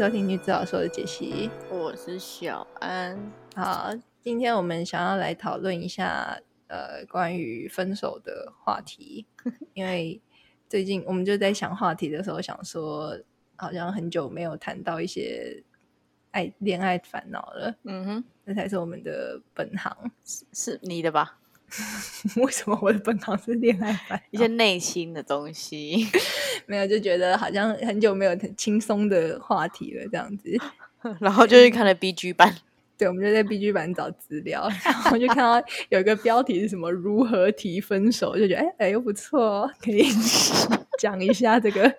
收听女子好说的解析，我是小安。好，今天我们想要来讨论一下呃关于分手的话题，因为最近我们就在想话题的时候，想说好像很久没有谈到一些爱恋爱烦恼了，嗯哼，这才是我们的本行。是是你的吧？为什么我的本行是恋爱烦一些内心的东西，没有就觉得好像很久没有很轻松的话题了，这样子。然后就去看了 B G 版，对，我们就在 B G 版找资料，然后就看到有一个标题是什么“如何提分手”，就觉得哎哎又不错，可以讲一下这个。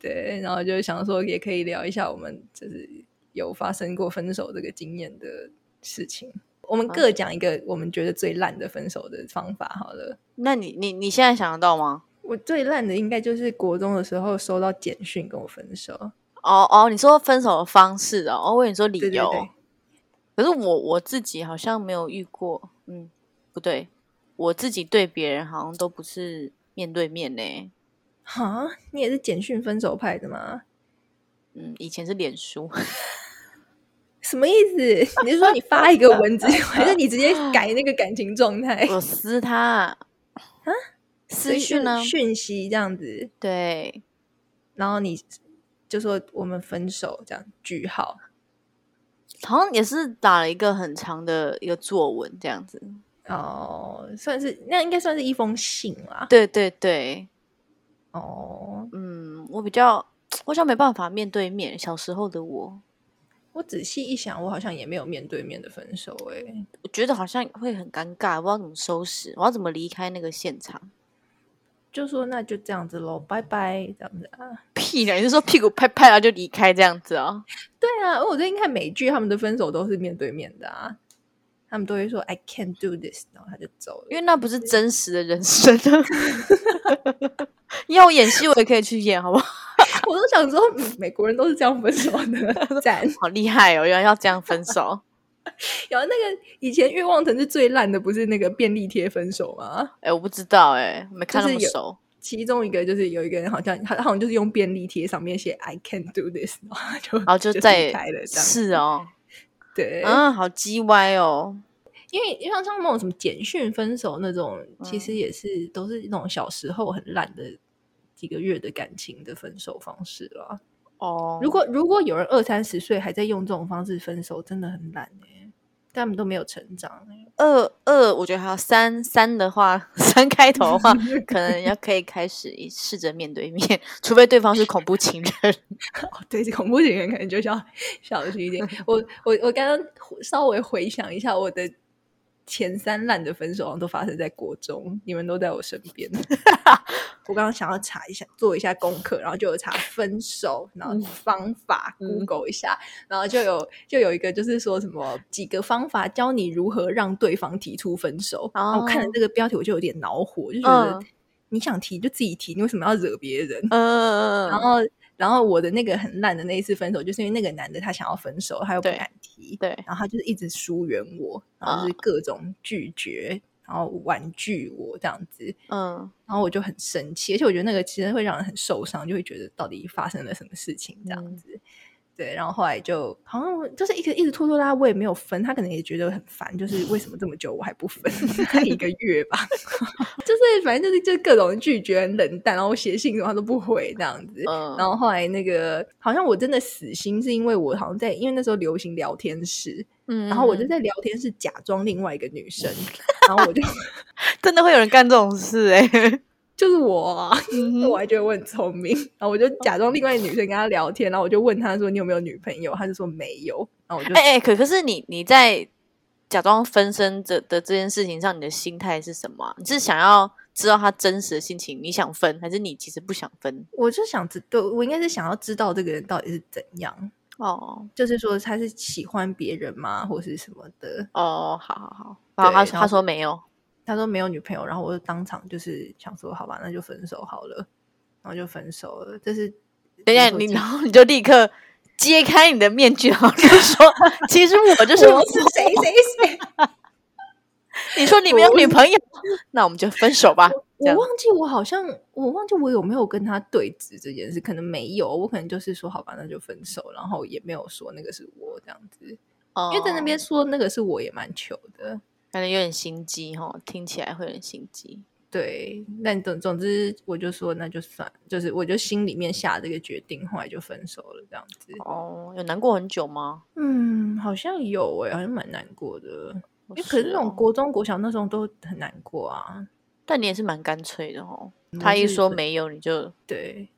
对，然后就想说也可以聊一下我们就是有发生过分手这个经验的事情。我们各讲一个我们觉得最烂的分手的方法好了。那你你你现在想得到吗？我最烂的应该就是国中的时候收到简讯跟我分手。哦哦，你说分手的方式哦，我跟你说理由。对对对可是我我自己好像没有遇过，嗯，不对，我自己对别人好像都不是面对面呢。哈，你也是简讯分手派的吗？嗯，以前是脸书，什么意思？你是说你发一个文字，还是你直接改那个感情状态？我撕他啊，私讯呢？讯息这样子，对，然后你就说我们分手，这样句号。好像也是打了一个很长的一个作文这样子。哦，算是那应该算是一封信啦。对对对，哦，嗯，我比较，我想没办法面对面。小时候的我，我仔细一想，我好像也没有面对面的分手、欸，我觉得好像会很尴尬，不知道怎么收拾，我要怎么离开那个现场？就说那就这样子喽，拜拜，这样子啊。屁呢？你是说屁股拍拍然后就离开这样子啊？对啊，我最近看美剧，他们的分手都是面对面的啊。他们都会说 “I can't do this”，然后他就走了。因为那不是真实的人生啊。要我演戏，我也可以去演，好不好？我都想说，嗯美国人都是这样分手的，赞。好厉害哦！原来要这样分手。有那个以前欲望城是最烂的，不是那个便利贴分手吗？哎、我不知道哎、没看那么就是有熟。其中一个就是有一个人好像他他好像就是用便利贴上面写 “I can't do this”，然后就然后就就再开了这样。是哦，对，嗯，好鸡歪哦。因为像像那种什么简讯分手那种，其嗯实也是都是那种小时候很烂的几个月的感情的分手方式了。哦，如果如果有人二三十岁还在用这种方式分手，真的很懒哎、他们都没有成长哎、二二，我觉得还有三三的话，三开头的话，可能要可以开始试着面对面，除非对方是恐怖情人。哦，对，恐怖情人可能就要小心一点。我我我刚刚稍微回想一下，我的前三烂的分手好像都发生在国中，你们都在我身边。我刚刚想要查一下，做一下功课，然后就有查分手，然后方法、嗯 Google 一下，然后就有就有一个就是说什么几个方法教你如何让对方提出分手。然后我看了哦这个标题，我就有点恼火，就觉得、嗯你想提就自己提，你为什么要惹别人？嗯，然后，然后我的那个很烂的那一次分手，就是因为那个男的他想要分手，他又不敢提，对，然后他就是一直疏远我，然后就是各种拒绝，然后婉拒我这样子，嗯然后我就很生气，而且我觉得那个其实会让人很受伤，就会觉得到底发生了什么事情这样嗯子。对，然后后来就好像就是一直一直拖拖拉拉，我也没有分，他可能也觉得很烦，就是为什么这么久我还不分，大概一个月吧，就是反正就是就各种拒绝、很冷淡，然后我写信什么他都不回这样子。嗯，然后后来那个好像我真的死心，是因为我好像在因为那时候流行聊天室，嗯，然后我就在聊天室假装另外一个女生，然后我就 真的会有人干这种事哎、就是我啊，嗯我还觉得我很聪明，然后我就假装另外一个女生跟他聊天，然后我就问他说你有没有女朋友，他就说没有，然后我就哎哎、可可是你你在假装分身这的这件事情上，你的心态是什么啊、你是想要知道他真实的心情，你想分，还是你其实不想分？我就想知对我应该是想要知道这个人到底是怎样，哦。就是说他是喜欢别人吗，或是什么的。哦，好好好，然后他对然后他说没有，他说没有女朋友，然后我就当场就是想说，好吧，那就分手好了，然后就分手了。这是等一下你，然后你就立刻揭开你的面具，然后就说，其实我就是我是谁谁谁，你说你没有女朋友，那我们就分手吧。我忘记我好像我忘记我有没有跟他对峙这件事，可能没有，我可能就是说好吧，那就分手，然后也没有说那个是我这样子，哦因为在那边说那个是我也蛮糗的。感觉有点心机哈，听起来会有点心机。对，但总总之我就说那就算，就是我就心里面下这个决定，后来就分手了这样子。哦，有难过很久吗？嗯，好像有诶、好像蛮难过的。因为可是那种哦国中、国小那时候都很难过啊。但你也是蛮干脆的哦。他一说没有，你就对，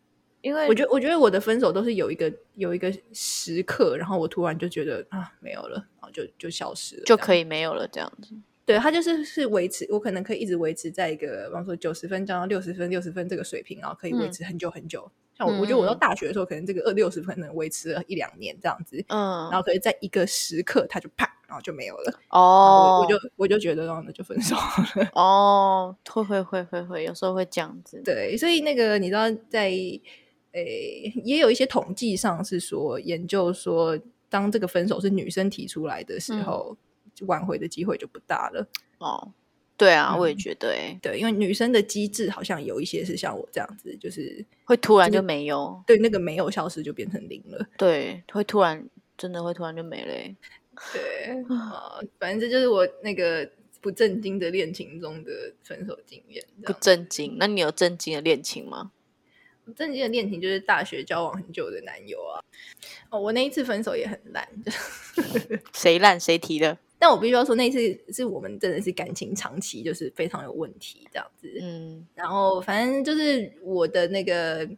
因为我觉得我觉得我的分手都是有一个有一个时刻，然后我突然就觉得啊没有了，然后就就消失了，就可以。以没有了这样子。对，他就是是维持，我可能可以一直维持在一个，比方说九十分降到六十分、六十分这个水平，然后可以维嗯持很久很久。像我，我觉得我到嗯大学的时候，可能这个二六十分能维持了一两年这样子，嗯然，后可以在一个时刻，他就啪，然后就没有了。哦，我我就我就觉得，然后那就分手了。哦，会会会会会，有时候会这样子。对，所以那个你知道在，诶，也有一些统计上是说，研究说，当这个分手是女生提出来的时嗯候，挽回的机会就不大了。哦，对啊，我也嗯觉得哎，对，因为女生的机制好像有一些是像我这样子，就是会突然就就是没有，对那个没有消失就变成零了。对，会突然真的会突然就没了欸。对，啊、反正这就是我那个不正经的恋情中的分手经验。不样正经。那你有正经的恋情吗？正经的恋情就是大学交往很久的男友啊。哦，我那一次分手也很烂，谁烂谁提的？但我必须要说，那一次是我们真的是感情长期就是非常有问题这样子。嗯然后反正就是我的那个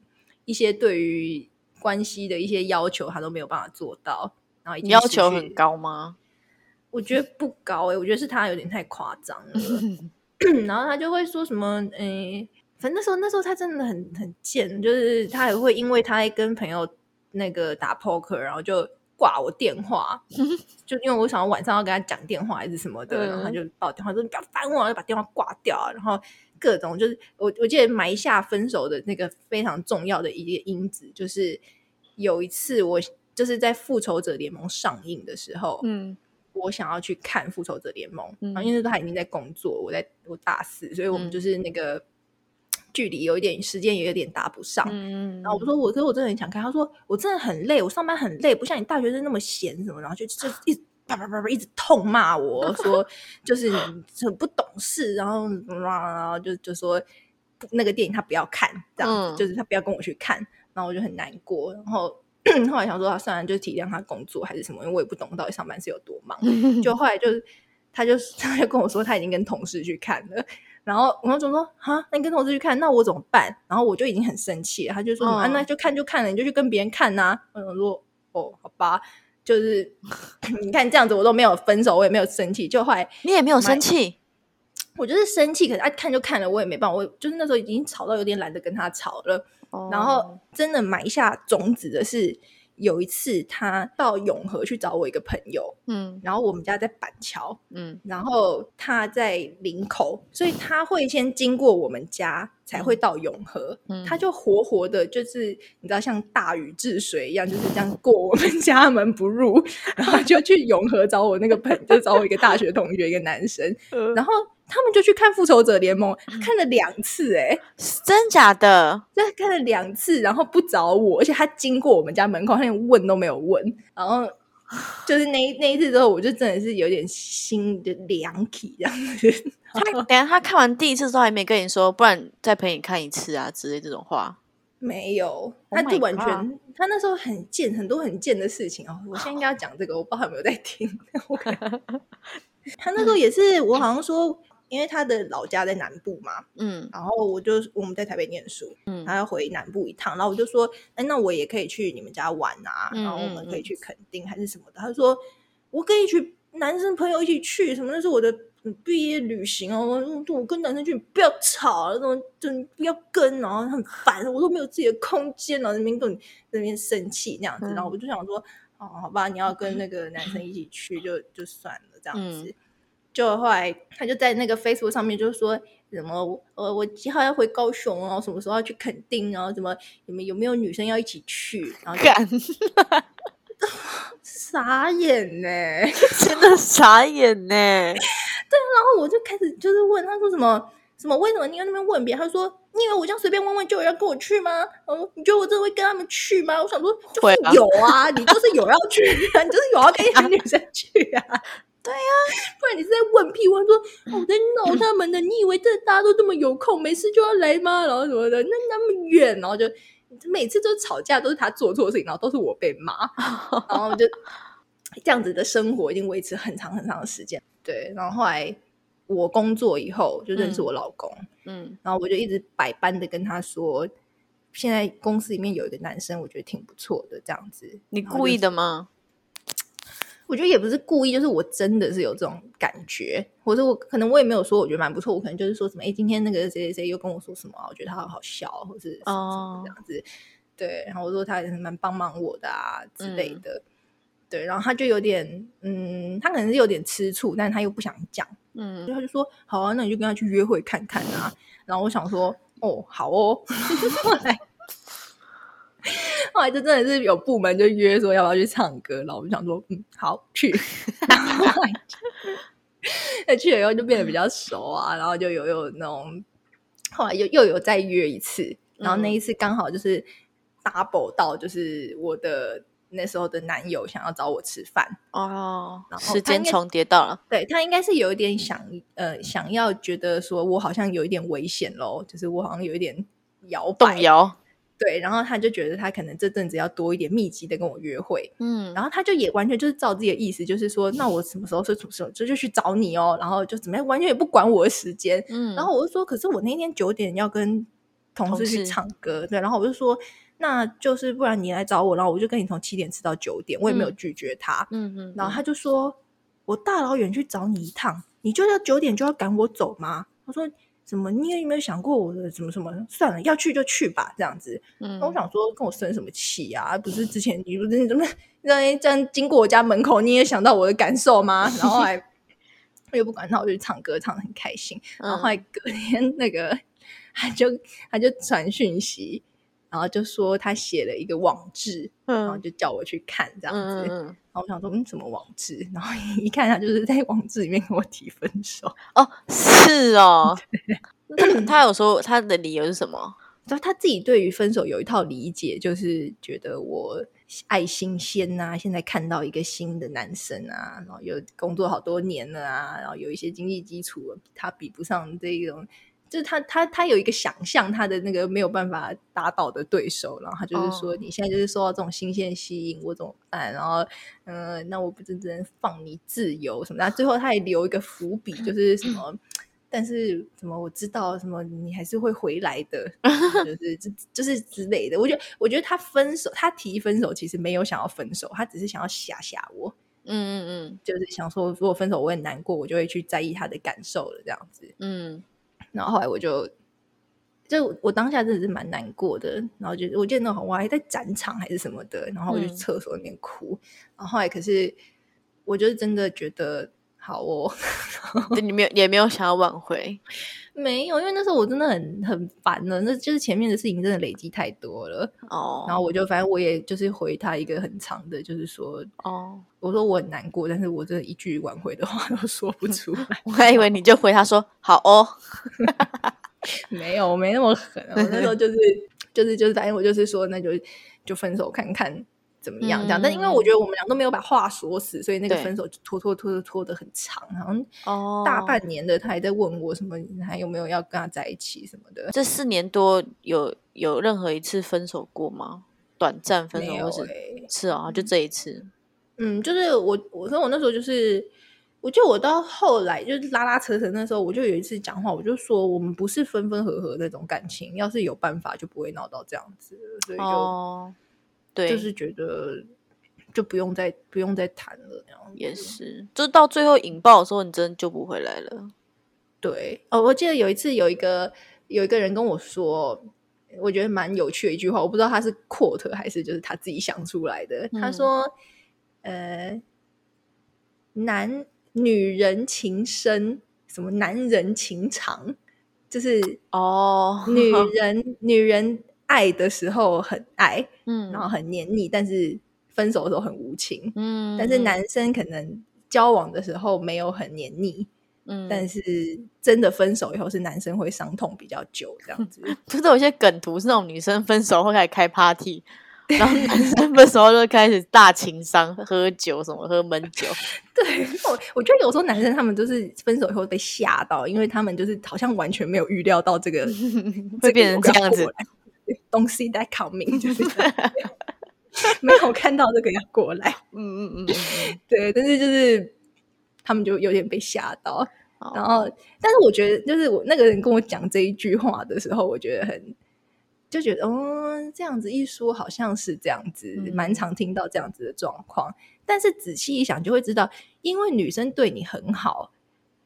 一些对于关系的一些要求，他都没有办法做到。然后要求很，高吗？我觉得不高诶、我觉得是他有点太夸张了。然后他就会说什么，诶、反正那时候那时候他真的很很贱，就是他也会因为他在跟朋友那个打 poker，然后就挂我电话，就因为我想要晚上要跟他讲电话还是什么的，然后他嗯。就报电话说你不要烦我，就把电话挂掉啊，然后各种就是我我记得埋下分手的那个非常重要的一个因子，就是有一次我就是在复仇者联盟上映的时候，嗯。我想要去看《复仇者联盟》嗯然后因为他已经在工作，我在我大四，所以我们嗯。就是那个距离有一点时间也有点搭不上。嗯，然后我说我，可是我真的很想看。他说我真的很累，我上班很累，不像你大学生那么闲什么，然后就就一直叭叭叭叭一直痛骂我说，就是很不懂事，然后然后就就说那个电影他不要看，这样子、嗯就是他不要跟我去看，然后我就很难过，然后。后来想说，他算了，就体谅他工作还是什么，因为我也不懂到底上班是有多忙。就后来就是，他就他就跟我说，他已经跟同事去看了。然后我就说，哈，那你跟同事去看，那我怎么办？然后我就已经很生气了。他就说，啊，嗯那就看就看了，你就去跟别人看呐、我想说，哦，好吧，就是 你看这样子，我都没有分手，我也没有生气。就后来你也没有生气，我就是生气，可是啊看就看了，我也没办法。我就是那时候已经吵到有点懒得跟他吵了。然后哦真的埋下种子的是，有一次他到永和去找我一个朋友，嗯。然后我们家在板桥，嗯。然后他在林口，所以他会先经过我们家，才会到永和。嗯，他就活活的，就是你知道，像大禹治水一样，就是这样过我们 家门不入，然后就去永和找我那个朋，就找我一个大学同学，一个男生，呃然后他们就去看《复仇者联盟》，看了两次、欸，哎，真假的，就看了两次，然后不找我，而且他经过我们家门口，他连问都没有问，然后就是那那一次之后，我就真的是有点心的凉气这样子。他等下他看完第一次之后还没跟你说，不然再陪你看一次啊之类这种话。没有，Oh 他就完全他那时候很贱，很多很贱的事情哦。我现在应该要讲这个，我不知道有没有在听。他那时候也是，我好像说，因为他的老家在南部嘛，嗯然后我就我们在台北念书，嗯他要回南部一趟，然后我就说，哎，那我也可以去你们家玩啊，嗯然后我们可以嗯去垦丁还是什么的。他说，我跟一群男生朋友一起去，什么那是我的嗯毕业旅行哦，我我跟男生去，不要吵，那种就不要跟，然后很烦，我都没有自己的空间，然后那边跟你那边生气那样子，嗯然后我就想说，哦，好吧，你要跟那 个男生一起去就就算了这样嗯子。就后来他就在那个 Facebook 上面就说什么呃我几号要回高雄，然后什么时候要去垦丁，然后什么你们有没有女生要一起去，然后就干，傻眼呢、真的傻眼呢。然后我就开始就是问他说什么，什么？为什么你要那边问别人？他说：“你以为我这样随便问问就有人跟我去吗？哦，你觉得我真的会跟他们去吗？”我想说，就是有啊，你就是有要去啊，你就是有要跟一群女生去啊。对呀，不然你是在问屁问说我在闹他们的？你以为这大家都这么有空，没事就要来吗？然后什么的，那那么远，然后就每次都吵架，都是他做错事情，然后都是我被骂，然后就这样子的生活已经维持很长很长的时间。对，然后后来。我工作以后就认识我老公，嗯，然后我就一直百般的跟他说，现在公司里面有一个男生，我觉得挺不错的，这样子。你故意的吗？我觉得也不是故意，就是我真的是有这种感觉，或者我可能我也没有说我觉得蛮不错，我可能就是说什么，哎，今天那个谁谁谁又跟我说什么，我觉得他好好笑，或是哦这样子，对，然后我说他也是蛮帮忙我的啊之类的，对，然后他就有点，嗯，他可能是有点吃醋，但是他又不想讲。嗯，他就说好啊，那你就跟他去约会看看啊。然后我想说，哦，好哦。后来，后来就真的是有部门就约说要不要去唱歌，然后我们想说，嗯，好去。那去了以后就变得比较熟啊，然后就有有那种，后来又又有再约一次，然后那一次刚好就是 double 到，就是我的。那时候的男友想要找我吃饭哦，然后时间重叠到了。对他应该是有一点想呃想要觉得说我好像有一点危险喽，就是我好像有一点摇摆摇。对，然后他就觉得他可能这阵子要多一点密集的跟我约会，嗯，然后他就也完全就是照自己的意思，就是说那我什么时候是什么时候就就去找你哦，然后就怎么样，完全也不管我的时间，嗯，然后我就说，可是我那天九点要跟同事去唱歌，对，然后我就说。那就是不然你来找我，然后我就跟你从七点吃到九点，我也没有拒绝他。嗯嗯，然后他就说：“我大老远去找你一趟，你就要九点就要赶我走吗？”他说：“怎么？你有没有想过我的什么什么？算了，要去就去吧，这样子。”嗯，我想说跟我生什么气啊？不是之前你不是你怎么在这样经过我家门口，你也想到我的感受吗？然后还我也不管他，我就唱歌唱的很开心。然后后来隔天那个 他就他就传讯息。然后就说他写了一个网志，然后就叫我去看这样子。然后我想说，嗯，什么网志？然后一看，他就是在网志里面跟我提分手。哦，是哦。他有说他的理由是什么？就他自己对于分手有一套理解，就是觉得我爱新鲜呐，现在看到一个新的男生啊，然后有工作好多年了啊，然后有一些经济基础，他比不上这种。就是他，他，他有一个想象，他的那个没有办法打倒的对手，然后他就是说，你现在就是受到这种新鲜吸引，我怎么办？然后，嗯，那我不是只能放你自由什么？的最后他也留一个伏笔，就是什么？但是什么？我知道什么？你还是会回来的，就是这就是之类的。我觉得，我觉得他分手，他提分手，其实没有想要分手，他只是想要吓吓我。嗯嗯嗯，就是想说，如果分手我很难过，我就会去在意他的感受了，这样子。嗯。然后后来我就，就我当下真的是蛮难过的。然后就我记得那会我还在展场还是什么的，然后我去厕所里面哭。然后后来可是，我就是真的觉得好哦，你没有也没有想要挽回，没有，因为那时候我真的很很烦了，那就是前面的事情真的累积太多了哦。然后我就反正我也就是回他一个很长的，就是说哦，我说我很难过，但是我真的一句挽回的话都说不出来。我还以为你就回他说好哦，没有，我没那么狠。我那时候就是就是就是，反正我就是说，那就就分手看看。怎么样？这样，但因为我觉得我们俩都没有把话说死，所以那个分手就拖拖拖拖拖的很长，好像哦大半年的，他还在问我什么还有没有要跟他在一起什么的。这四年多有有任何一次分手过吗？短暂分手或是是哦，就这一次。嗯，就是我我说我那时候就是，我就我到后来就是拉拉扯扯那时候，我就有一次讲话，我就说我们不是分分合合那种感情，要是有办法就不会闹到这样子，所以就。对，就是觉得就不用再不用再谈了，那样也是，就到最后引爆的时候，你真的救不回来了。对，哦，我记得有一次有一个有一个人跟我说，我觉得蛮有趣的一句话，我不知道他是 quote 还是就是他自己想出来的。他说：“呃，男女人情深，什么男人情长，就是哦，女人女人。”爱的时候很爱，嗯，然后很黏腻，但是分手的时候很无情，嗯。但是男生可能交往的时候没有很黏腻，嗯，但是真的分手以后是男生会伤痛比较久这样子。就是有些梗图是那种女生分手后开始开 party，然后男生分手后就开始大情商，喝酒什么喝闷酒。对我，我觉得有时候男生他们就是分手以后被吓到，因为他们就是好像完全没有预料到这个 会变成这样子。Don't see that coming，就是没有看到这个要过来。嗯嗯嗯嗯 对，但是就是他们就有点被吓到。嗯，然后，但是我觉得，就是我那个人跟我讲这一句话的时候，我觉得很就觉得，哦，这样子一说，好像是这样子，嗯蛮常听到这样子的状况。但是仔细一想，就会知道，因为女生对你很好，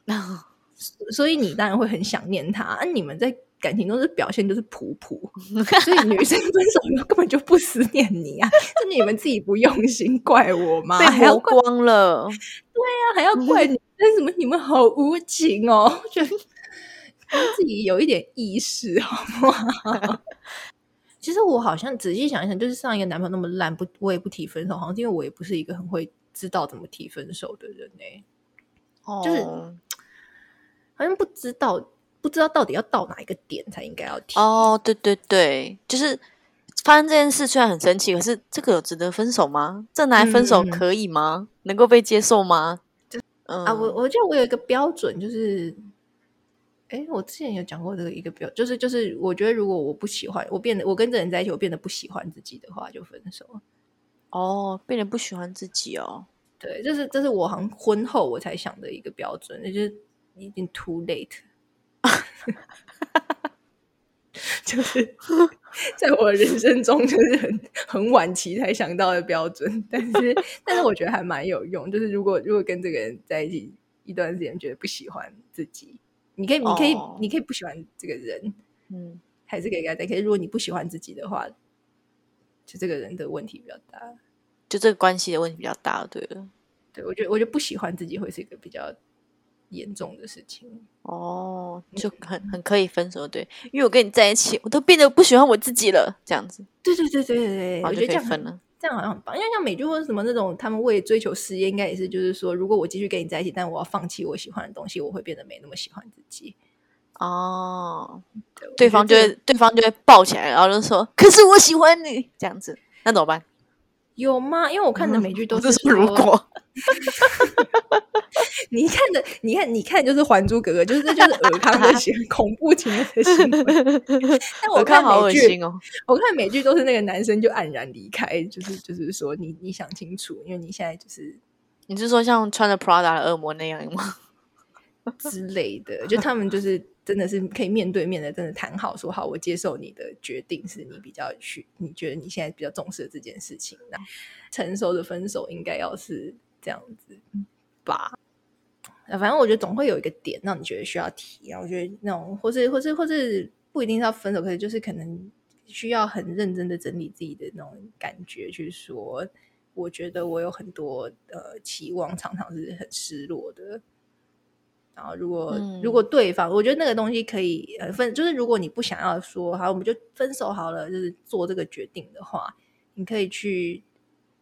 所以你当然会很想念她。啊，你们在感情中是表现就是普普，所以女生分手以后根本就不思念你啊，是你们自己不用心，怪我吗？被磨还要怪光了。还要怪女生什么？你们好无情哦！我觉得自己有一点意识好不好？其实我好像仔细想一想，就是上一个男朋友那么烂，不我也不提分手，好像是因为我也不是一个很会知道怎么提分手的人呢、就是哦好像不知道不知道到底要到哪一个点才应该要提。哦，对对对，就是发生这件事，虽然很生气，可是这个有值得分手吗？这拿来分手可以吗？能够被接受吗？嗯啊，我我觉得我有一个标准，就是，哎，我之前有讲过这个一个标，就是就是，我觉得如果我不喜欢，我变得我跟这人在一起，我变得不喜欢自己的话，就分手。哦，变得不喜欢自己哦。对，这是这是我好像婚后我才想的一个标准，那就是已经 too late，就是在我人生中就是很很晚期才想到的标准，但是但是我觉得还蛮有用，就是如果如果跟这个人在一起一段时间，觉得不喜欢自己，你可以你可以、哦你可以不喜欢这个人，嗯，还是可以跟他在，可是如果你不喜欢自己的话，就这个人的问题比较大。就这个关系的问题比较大，对了。对我觉得我觉得不喜欢自己会是一个比较严重的事情。哦，就很很可以分手，对，因为我跟你在一起，我都变得不喜欢我自己了，这样子，对对对对对我觉得这样分了。这样好像很棒，因为像美剧或者什么那种，他们为了追求事业，应该也是就是说，如果我继续跟你在一起，但我要放弃我喜欢的东西，我会变得没那么喜欢自己。哦，对，我对方就会对方就会抱起来，然后就说：“可是我喜欢你。”这样子，那怎么办？有吗？因为我看的美剧都我是是说如果 你看的，你看你看就是《还珠格格》，就是这就是尔康的行 恐怖情人的行为。但我我看好恶心哦。我看美剧都是那个男生就黯然离开，就是就是说你你想清楚，因为你现在就是你是说像穿着 Prada 的恶魔那样吗？之类的，就他们就是真的是可以面对面的，真的谈好说好，我接受你的决定，是你比较去，你觉得你现在比较重视的这件事情，那成熟的分手应该要是这样子吧。啊反正我觉得总会有一个点让你觉得需要提啊。我觉得那种，或是或是或是不一定是要分手，可是就是可能需要很认真的整理自己的那种感觉，去说，我觉得我有很多呃期望，常常是很失落的。然后，如果、嗯如果对方，我觉得那个东西可以呃分，就是如果你不想要说好，我们就分手好了，就是做这个决定的话，你可以去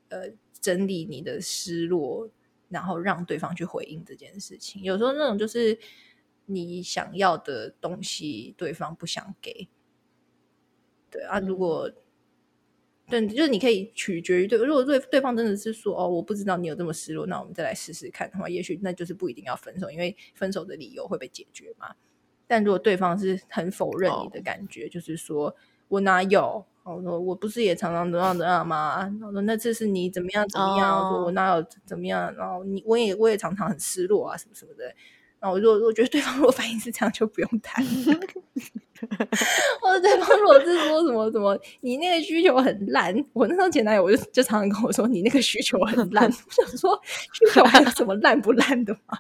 呃整理你的失落，然后让对方去回应这件事情。有时候那种就是你想要的东西，对方不想给，对啊，如嗯果。对，就是你可以取决于对，如果对对方真的是说哦，我不知道你有这么失落，那我们再来试试看的话，也许那就是不一定要分手，因为分手的理由会被解决嘛。但如果对方是很否认你的哦感觉，就是说我哪有？我说我不是也常常怎样怎样吗？我说那次是你怎么样怎么样？我说哦我哪有怎么样？然后你我也我也常常很失落啊，什么什么的。然后我就我觉得对方如果反应是这样，就不用谈。或者对方如果是说什么什么，你那个需求很烂，我那时候前男友我就就常常跟我说你那个需求很烂。我想说需求还有什么烂不烂的吗？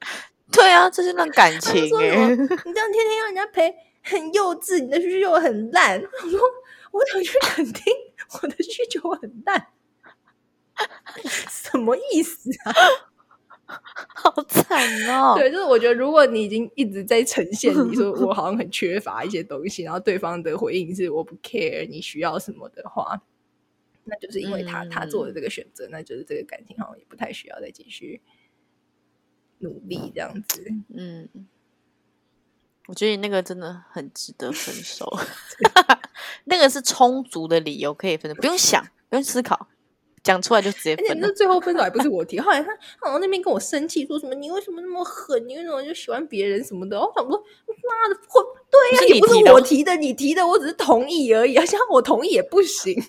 对啊，这是段感情你这样天天要人家陪，很幼稚，你的需求很烂。我说我想去肯定我的需求很淡，什么意思啊？好惨哦。对，就是我觉得，如果你已经一直在呈现你说我好像很缺乏一些东西，然后对方的回应是我不 care 你需要什么的话，那就是因为他、他做的这个选择，那就是这个感情好像也不太需要再继续努力这样子。嗯，我觉得你那个真的很值得分手，那个是充足的理由可以分手，不用想，不用思考，讲出来就直接而且分了那。最后分手还不是我提，后来他他好像那边跟我生气，说什么你为什么那么狠，你为什么就喜欢别人什么的。我想说，妈的，会对呀、也不是我提的，你提的，我只是同意而已。而且我同意也不行，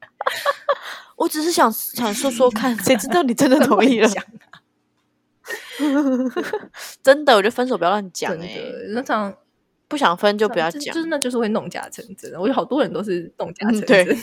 我只是想想说说看，谁知道你真的 同意了？讲 真的，我觉得分手不要乱讲真哎、的，那场不想分就不要讲。就就是那就是会弄假成真。我有好多人都是弄假嗯成真。对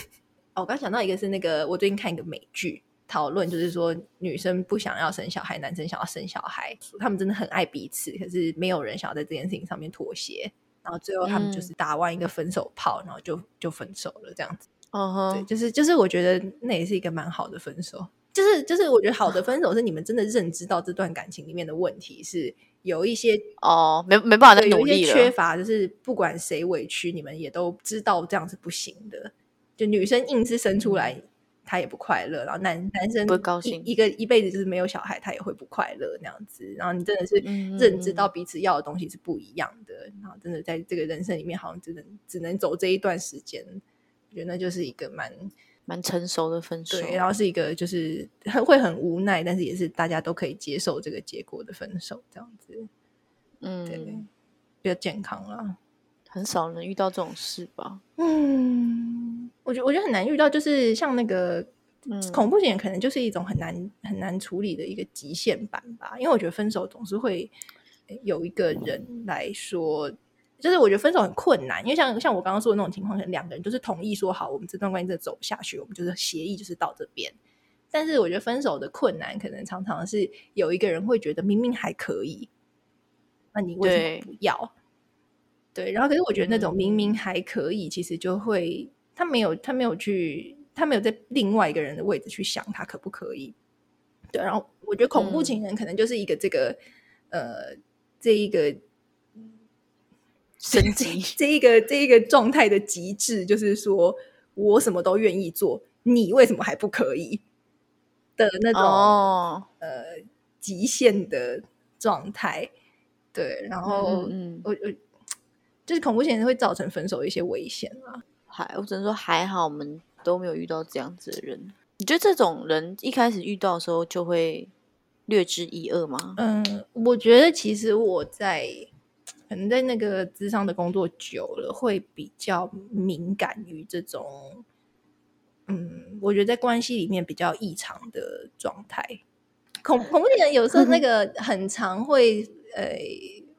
哦，我刚想到一个是那个，我最近看一个美剧。讨论就是说，女生不想要生小孩，男生想要生小孩，他们真的很爱彼此，可是没有人想要在这件事情上面妥协，然后最后他们就嗯是打完一个分手炮，然后就就分手了，这样子。对，嗯哼，就是就是，我觉得那也是一个蛮好的分手。就是就是，我觉得好的分手是你们真的认知到这段感情里面的问题是有一些哦，没没办法再努力一些缺。乏，就是不管谁委屈，你们也都知道这样是不行的。就女生硬是生出来，她也不快乐，然后男男生嗯不高兴一一个一辈子就是没有小孩，他也会不快乐那样子。然后你真的是认知嗯到彼此要的东西是不一样的，然后真的在这个人生里面，好像只能只能走这一段时间。我觉得那就是一个蛮蛮成熟的分手。对，然后是一个就是很会很无奈，但是也是大家都可以接受这个结果的分手，这样子对嗯，比较健康啦。很少能遇到这种事吧？嗯，我觉得我觉得很难遇到，就是像那个嗯恐怖情人，可能就是一种很难很难处理的一个极限版吧。因为我觉得分手总是会呃有一个人来说，就是我觉得分手很困难，因为像像我刚刚说的那种情况，可能两个人就是同意说好，我们这段关系真的走不下去，我们就是协议就是到这边。但是我觉得分手的困难，可能常常是有一个人会觉得明明还可以，那你为什么不要？对，然后可是我觉得那种明嗯明还可以，其实就会他没有他没有去他没有在另外一个人的位置去想他可不可以。对，然后我觉得恐怖嗯情人可能就是一个这个、呃这一个升级这一个这一个状态的极致，就是说我什么都愿意做，你为什么还不可以的那种、哦，呃极限的状态。对，然后嗯嗯，我我就是恐怖情人会造成分手一些危险啊。还我只能说还好，我们都没有遇到这样子的人。你觉得这种人一开始遇到的时候就会略知一二吗？嗯，我觉得其实我在可能在那个智商的工作久了，会比较敏感于这种，嗯，我觉得在关系里面比较异常的状态。恐恐怖情人有时候那个 很常会，呃，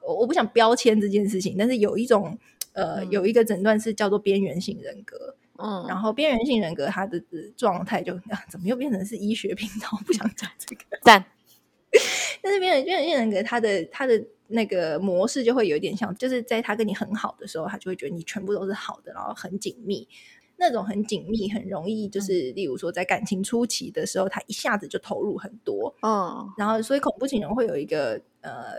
我我不想标签这件事情，但是有一种，呃，嗯有一个诊断是叫做边缘性人格。嗯，然后边缘性人格他的呃状态就啊，怎么又变成是医学频道？不想讲这个。但，但是边缘边缘性人格，他的他的那个模式就会有一点像，就是在他跟你很好的时候，他就会觉得你全部都是好的，然后很紧密。那种很紧密，很容易就是，例如说在感情初期的时候，他一下子就投入很多，嗯然后所以恐怖情人会有一个呃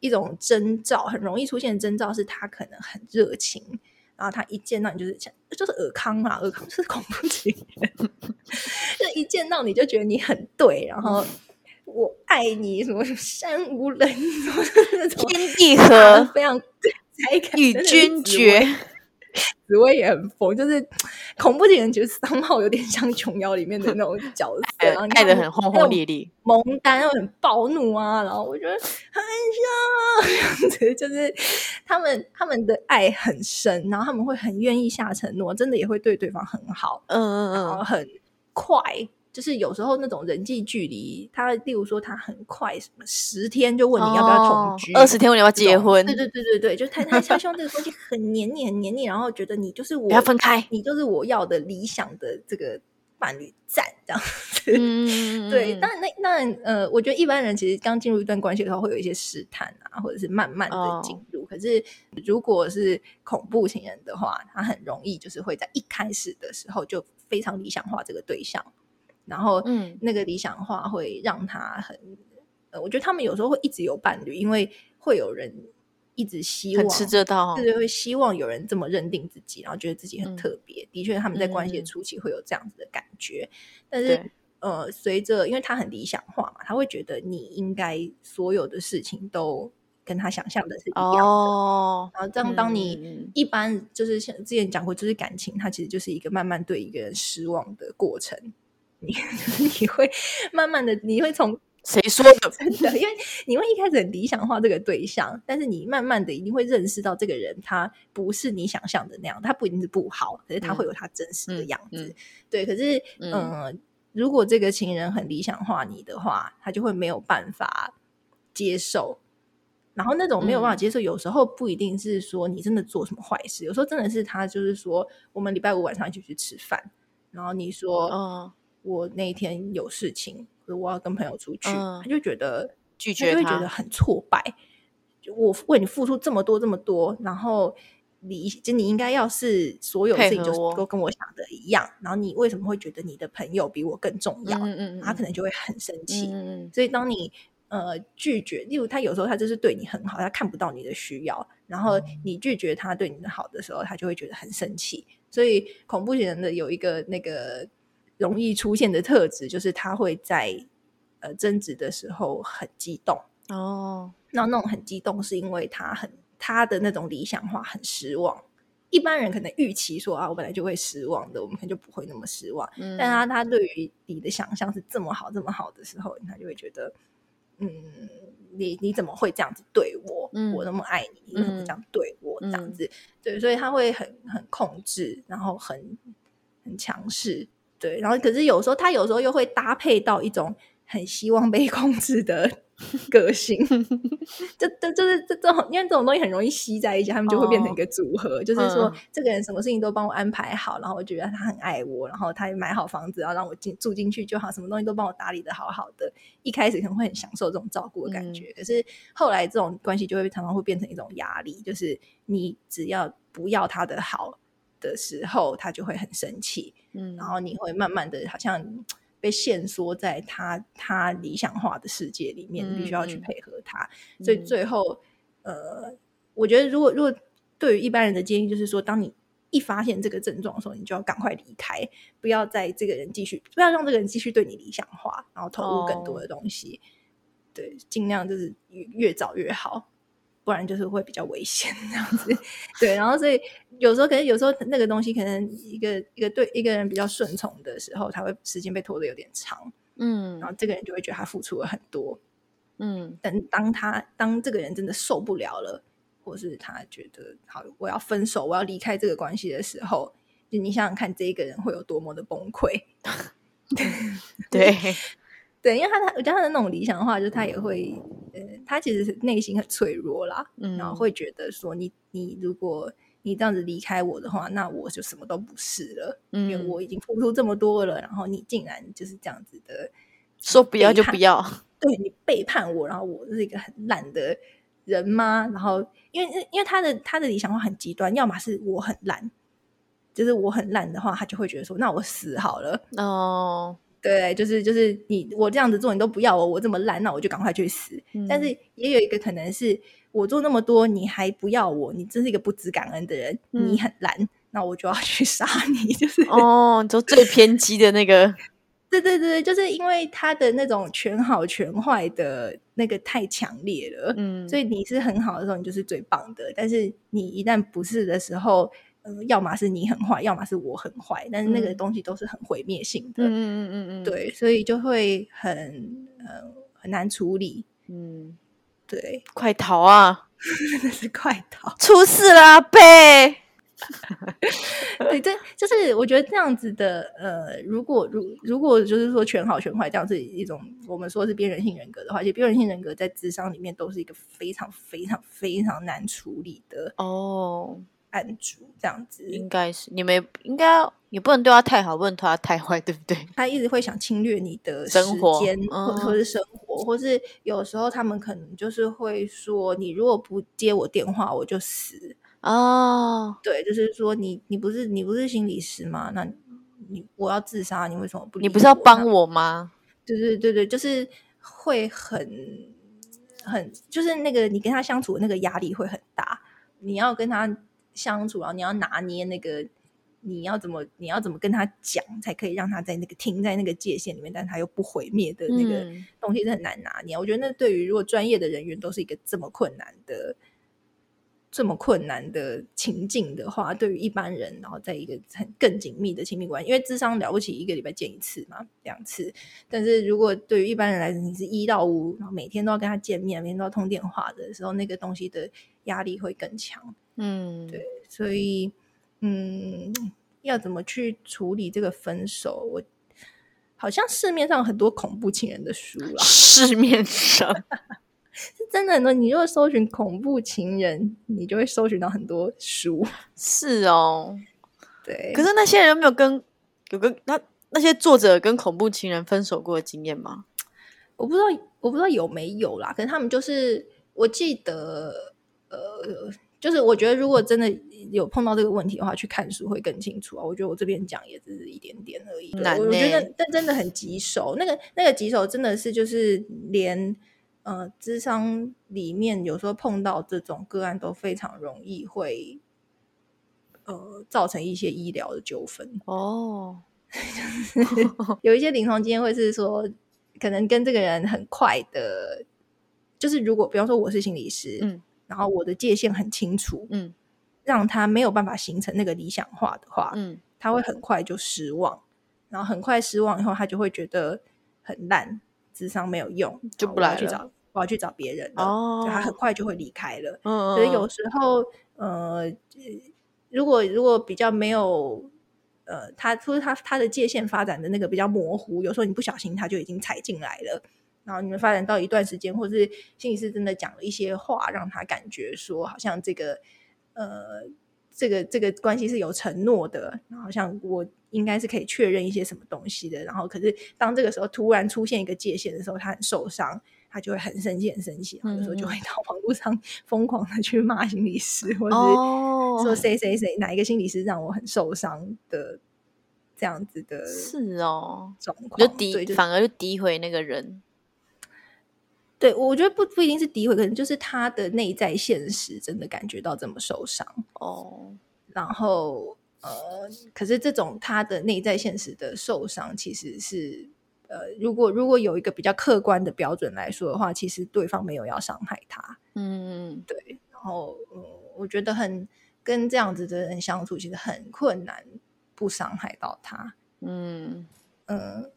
一种征兆，很容易出现的征兆是他可能很热情，然后他一见到你就是像就是尔康嘛，尔康就是恐怖情人，就一见到你就觉得你很对，然后我爱你什么山无棱什么天地合，非常才感与君绝。紫薇也很疯，就是恐怖情人，觉得三号有点像琼瑶里面的那种角色，爱然后你爱的很轰轰烈烈，萌丹又很暴怒啊，然后我觉得很像这样子，就是他们他们的爱很深，然后他们会很愿意下承诺，真的也会对对方很好，嗯嗯嗯，然后很快。就是有时候那种人际距离，他例如说他很快，什么十天就问你要不要同居，哦二十天问你要不要结婚，对对对对对，就是他他他希望这个东西很黏腻很黏腻，然后觉得你就是我不要分开。你就是我要的理想的这个伴侣赞这样子。嗯，对，那当然呃，我觉得一般人其实刚进入一段关系的时候会有一些试探啊，或者是慢慢的哦进入。可是如果是恐怖情人的话，他很容易就是会在一开始的时候就非常理想化这个对象，然后嗯那个理想化会让他很，呃，我觉得他们有时候会一直有伴侣，因为会有人一直希望很吃这套对，对，会希望有人这么认定自己，然后觉得自己很嗯特别。的确，他们在关系的嗯初期会有这样子的感觉，但是呃，随着因为他很理想化嘛，他会觉得你应该所有的事情都跟他想象的是一样的。哦，然后这样，当你嗯一般就是像之前讲过，就是感情，它其实就是一个慢慢对一个人失望的过程。你 你会慢慢的，你会从谁说的？真的，因为你会一开始很理想化这个对象，但是你慢慢的一定会认识到这个人他不是你想象的那样，他不一定是不好，可是他会有他真实的嗯样子。嗯对，可是嗯如果这个情人很理想化你的话，他就会没有办法接受。然后那种没有嗯办法接受，有时候不一定是说你真的做什么坏事，有时候真的是他就是说，我们礼拜五晚上一起去吃饭，然后你说，嗯，我那一天有事情，或者我要跟朋友出去，嗯他就觉得拒绝他就会觉得，很挫败。就我为你付出这么多这么多，然后你就你应该要是所有事情就是都跟我想的一样，然后你为什么会觉得你的朋友比我更重要？嗯嗯嗯，他可能就会很生气。嗯嗯所以当你呃拒绝，例如他有时候他就是对你很好，他看不到你的需要，然后你拒绝他对你的好的时候，他就会觉得很生气。所以恐怖情人的有一个那个容易出现的特质，就是他会在呃争执的时候很激动。嗯哦，那那种很激动，是因为他很他的那种理想化很失望。一般人可能预期说啊，我本来就会失望的，我们可能就不会那么失望。嗯，但他他对于你的想象是这么好这么好的时候，他就会觉得，嗯，你你怎么会这样子对我？嗯我那么爱你，你怎么嗯这样对我？这样嗯子，对，所以他会很很控制，然后很很强势，对，然后可是有时候他有时候又会搭配到一种很希望被 控制的个性，这这就是这这种，因为这种东西很容易吸在一起，他们就会变成一个组合。就是说嗯，这个人什么事情都帮我安排好，然后我觉得他很爱我，然后他也买好房子，然后让我进住进去就好，什么东西都帮我打理的好好的。一开始可能会很享受这种照顾的感觉，可是后来这种关系就会常常会变成一种压力，就是你只要不要他的好的时候，他就会很生气。嗯，然后你会慢慢的好像被限缩在他他理想化的世界里面，你必须要去配合他。所以嗯最后，呃，我觉得如果如果对于一般人的建议就是说，当你一发现这个症状的时候，你就要赶快离开，不要在这个人继续，不要让这个人继续对你理想化，然后投入更多哦的东西。对，尽量就是越越早越好。不然就是会比较危险这样子，对，然后所以有时候可能有时候那个东西可能一个一个对一个人比较顺从的时候，他会时间被拖得有点长，嗯然后这个人就会觉得他付出了很多，嗯但当他当这个人真的受不了了，或是他觉得好我要分手，我要离开这个关系的时候，就你想想看，这一个人会有多么的崩溃。对，对，因为他他我觉得他的那种理想化，就是他也会，呃，他其实是内心很脆弱啦，嗯，然后会觉得说你你如果你这样子离开我的话，那我就什么都不是了，因为嗯我已经付出这么多了，然后你竟然就是这样子的，说不要就不要，对你背叛我，然后我是一个很烂的人吗？然后因为因为他的他的理想化很极端，要么是我很烂，就是我很烂的话，他就会觉得说那我死好了。哦，对，就是就是你我这样子做你都不要我，我这么烂，那我就赶快去死。但嗯是也有一个可能是我做那么多，你还不要我，你真是一个不知感恩的人，嗯你很烂，那我就要去杀你。就是，哦，你说最偏激的那个，对对对，就是因为他的那种全好全坏的那个太强烈了，嗯，所以你是很好的时候，你就是最棒的。但是你一旦不是的时候，呃，要么是你很坏，要么是我很坏，但是那个嗯东西都是很毁灭性的。嗯嗯嗯嗯嗯，，对，所以就会很呃很难处理。嗯，对，快逃啊！真的是快逃。出事啦，贝！对，这就是我觉得这样子的呃，如果如如果就是说全好全坏这样是一种我们说是边缘性人格的话，其实边缘性人格在智商里面都是一个非常非常非常难处理的哦，案主，这样子。应该是你们应该也不能对他太好，不能对他太坏，对不对？他一直会想侵略你的时生活间，或嗯或是生活，或是有时候他们可能就是会说，你如果不接我电话，我就死。哦，对，就是说你你不是你不是心理师吗？那你我要自杀，你为什么不？你不是要帮我吗？对对对对，就是会很很，就是那个你跟他相处的那个压力会很大，你要跟他相处，然后你要拿捏那个你要怎么你要怎么跟他讲，才可以让他在那个停在那个界限里面，但他又不毁灭的那个嗯东西是很难拿捏。我觉得那对于如果专业的人员都是一个这么困难的。这么困难的情境的话，对于一般人，然后在一个很更紧密的亲密关系，因为智商了不起一个礼拜见一次嘛，两次。但是如果对于一般人来说，你是一到五，然后每天都要跟他见面，每天都要通电话的时候，那个东西的压力会更强。嗯，对所以，嗯，要怎么去处理这个分手？我好像市面上很多恐怖情人的书啦，市面上 是真的很多。你如果搜寻恐怖情人，你就会搜寻到很多书。是哦，对，可是那些人有没有跟有跟那那些作者跟恐怖情人分手过的经验吗？我不知道，我不知道有没有啦。可是他们就是，我记得，呃，就是我觉得如果真的有碰到这个问题的话，去看书会更清楚啊。我觉得我这边讲也只是一点点而已。我我觉得呢但真的很棘手。那个那个棘手真的是就是连呃，智商里面有时候碰到这种个案都非常容易会呃造成一些医疗的纠纷。哦，有一些临床经验会是说，可能跟这个人很快的，就是如果比方说我是心理师，嗯然后我的界限很清楚，嗯让他没有办法形成那个理想化的话，嗯他会很快就失望，然后很快失望以后，他就会觉得很烂，智商没有用，就不来去找我要去找别人了，哦就他很快就会离开了。嗯，所以有时候，呃，如果如果比较没有，呃，他就是他他的界限发展的那个比较模糊，有时候你不小心他就已经踩进来了，然后你们发展到一段时间，或是心理师真的讲了一些话，让他感觉说好像这个呃这个这个关系是有承诺的，然后好像我应该是可以确认一些什么东西的，然后可是当这个时候突然出现一个界限的时候，他很受伤。他就会很生气，很生气，有时候就会到网络上 疯狂的去骂心理师，或者是哦说谁谁谁哪一个心理师让我很受伤的这样子的是哦，状况，就，诋反而就诋毁那个人。对我觉得不不一定是诋毁，可能就是他的内在现实真的感觉到这么受伤，哦，然后呃，可是这种他的内在现实的受伤，其实是呃，如果如果有一个比较客观的标准来说的话，其实对方没有要伤害他，嗯，对，然后嗯，我觉得很跟这样子的人相处，其实很困难，不伤害到他。嗯，嗯，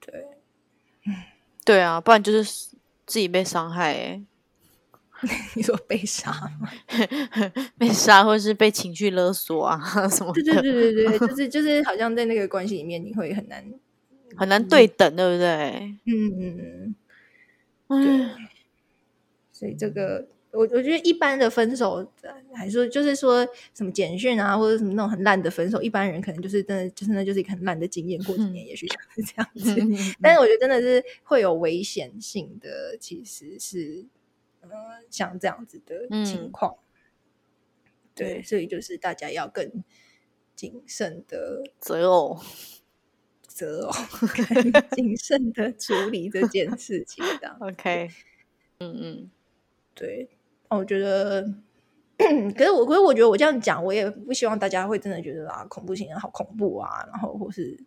对，对啊，不然就是自己被伤害、欸，你说被杀吗？被杀或是被情绪勒索啊什么对对的，对对对，就 是就是，好像在那个关系里面，你会很难，很难对等，对不对？嗯嗯嗯，嗯，所以这个。我我觉得一般的分手，呃还说就是说什么简讯啊，或者什么那种很烂的分手，一般人可能就是真的，就是那就是一个很烂的经验，过几年也许就是 这样子。但是我觉得真的是会有危险性的，其实是呃像这样子的情嗯。况。对，对。所以就是大家要更谨慎的择偶，择偶，更谨慎的处理这件事情。的 OK，嗯嗯，对，我觉得。可是我，可是我觉得我这样讲，我也不希望大家会真的觉得啊，恐怖情人好恐怖啊，然后或是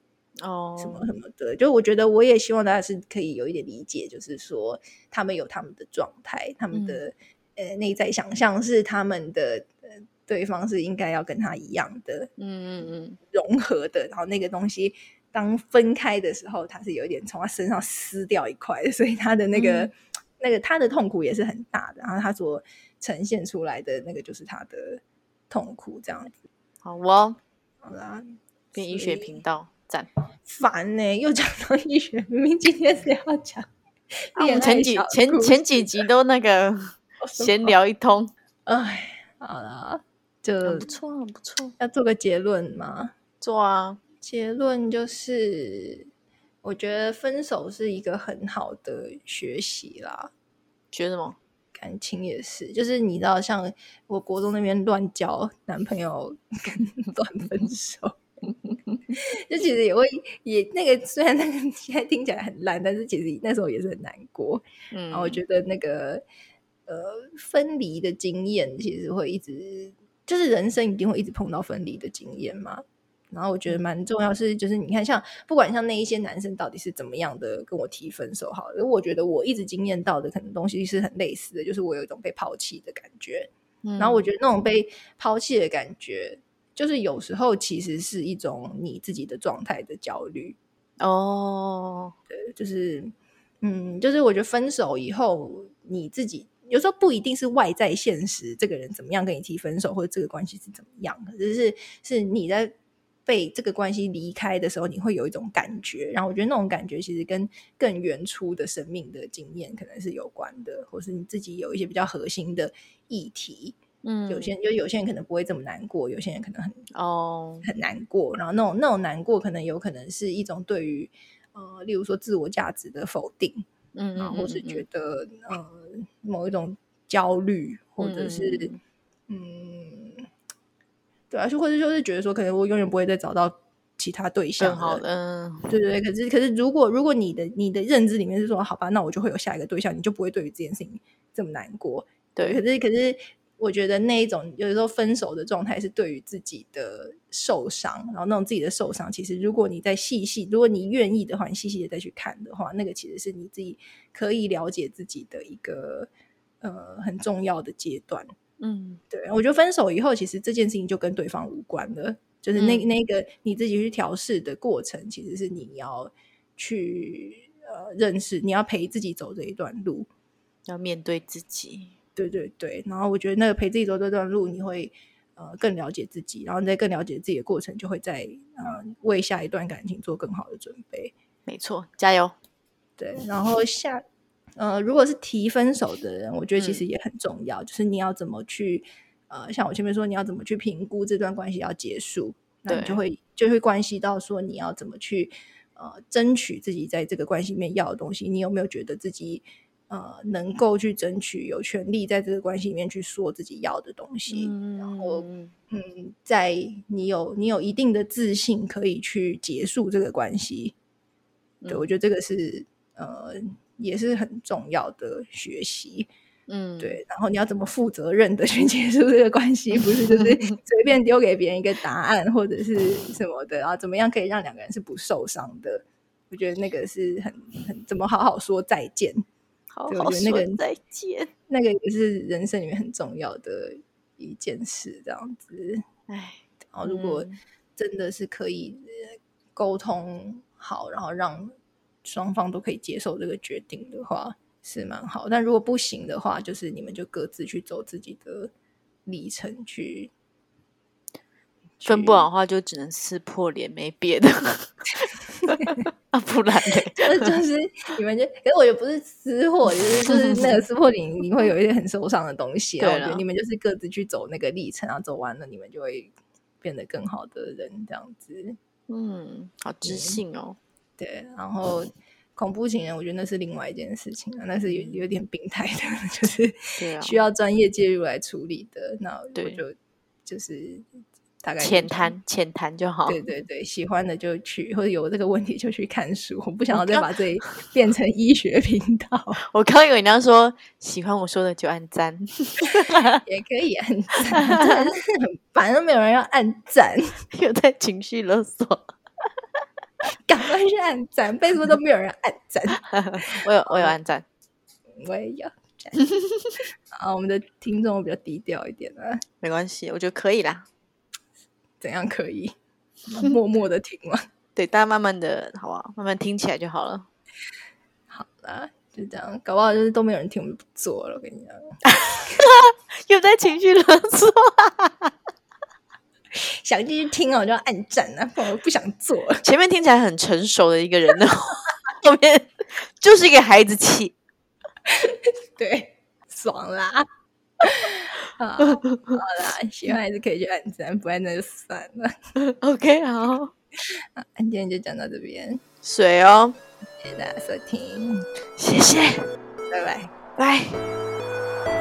哦，什么什么的。就我觉得，我也希望大家是可以有一点理解，就是说他们有他们的状态，他们的、呃内在想象是他们的呃对方是应该要跟他一样的嗯嗯嗯，融合的，然后那个东西当分开的时候，他是有一点从他身上撕掉一块，所以他的那个、嗯那个他的痛苦也是很大的，然后他所呈现出来的那个就是他的痛苦，这样子。好哦，好啦，变医学频道赞。烦呢、又讲到医学，明明今天是要讲 啊我们前几前前几集都那个 什闲聊一通，哎，好啦，就不错，很不错。要做个结论吗。做啊，结论就是，我觉得分手是一个很好的学习啦。学什么？感情也是，就是你知道，像我国中那边乱交男朋友跟 乱分手，就其实也会也那个虽然那个现在听起来很烂，但是其实那时候也是很难过。嗯然后我觉得那个呃分离的经验，其实会一直就是人生一定会一直碰到分离的经验嘛。然后我觉得蛮重要是，就是你看，像不管像那一些男生到底是怎么样的跟我提分手，好了，我觉得我一直经验到的可能东西是很类似的，就是我有一种被抛弃的感觉。然后我觉得那种被抛弃的感觉，就是有时候其实是一种你自己的状态的焦虑。哦，对，就是嗯，就是我觉得分手以后你自己。有时候不一定是外在现实，这个人怎么样跟你提分手，或者这个关系是怎么样，只是是你在被这个关系离开的时候，你会有一种感觉。然后我觉得那种感觉其实跟更原初的生命的经验可能是有关的，或是你自己有一些比较核心的议题。嗯，有些就有些人可能不会这么难过，有些人可能很哦很难过。然后那种那种难过，可能有可能是一种对于呃，例如说自我价值的否定。嗯，然后或是觉得呃某一种焦虑，或者是嗯，对啊，就或者就是觉得说，可能我永远不会再找到其他对象好的，对对对。可是可是，如果如果你的你的认知里面是说，好吧，那我就会有下一个对象，你就不会对于这件事情这么难过。对，可是可是。我觉得那一种有时候分手的状态是对于自己的受伤，然后那种自己的受伤，其实如果你再细细，如果你愿意的话，你细细的再去看的话，那个其实是你自己可以了解自己的一个呃很重要的阶段。嗯，对，我觉得分手以后，其实这件事情就跟对方无关了，就是那那个你自己去调试的过程，其实是你要去呃认识，你要陪自己走这一段路，要面对自己。对对对，然后我觉得那个陪自己走这段路，你会呃更了解自己，然后你在更了解自己的过程，就会在呃为下一段感情做更好的准备。没错，加油！对，然后下呃，如果是提分手的人，我觉得其实也很重要，就是你要怎么去呃，像我前面说，你要怎么去评估这段关系要结束，那你就会就会关系到说你要怎么去呃争取自己在这个关系里面要的东西，你有没有觉得自己？呃，能够去争取，有权利在这个关系里面去说自己要的东西，然后，嗯，在你有你有一定的自信，可以去结束这个关系。对我觉得这个是呃，也是很重要的学习。嗯，对。然后你要怎么负责任的 去结束这个关系？不是就是 随便丢给别人一个答案或者是什么的，然后怎么样可以让两个人是不受伤的？我觉得那个是很很怎么好好说再见。好好说再见，那个也是人生里面很重要的一件事，这样子。哎，然后如果真的是可以沟通好，然后让双方都可以接受这个决定的话，是蛮好。但如果不行的话，就是你们就各自去走自己的历程去。分不好的话，就只能撕破脸，没别的。啊，不然嘞，就是你们就，可是我也不是私货，就是就是那个撕破脸，你会有一些很受伤的东西。对了，你们就是各自去走那个历程，然后走完了，你们就会变得更好的人，这样子。嗯，好知性哦。对，然后恐怖情人，我觉得那是另外一件事情啊，那是有有点病态的，就是需要专业介入来处理的。那我就就是。大概浅谈浅谈就好。对对对，喜欢的就去，或者有这个问题就去看书。我不想要再把这里变成医学频道。我刚以为你要说喜欢我说的就按赞，也可以按赞，很烦，都没有人要按赞，又在情绪勒索。赶快去按赞，为什么都没有人按赞？我有，我有按赞，我也有。啊，我们的听众比较低调一点啊，没关系，我觉得可以啦。怎样可以默默的听吗？对，大家慢慢的，好不好？慢慢听起来就好了。好了，就这样，搞不好就是都没有人听，我们不做了。我跟你讲，又在情绪勒索。想继续听哦，就要按赞啊！我不想做。前面听起来很成熟的一个人呢，后面就是一个孩子气。对，爽啦。好，好啦，喜欢还是可以去按赞，不按那就算了。OK，好，那今天就讲到这边，水哦，谢谢大家收听，谢谢，拜拜，拜。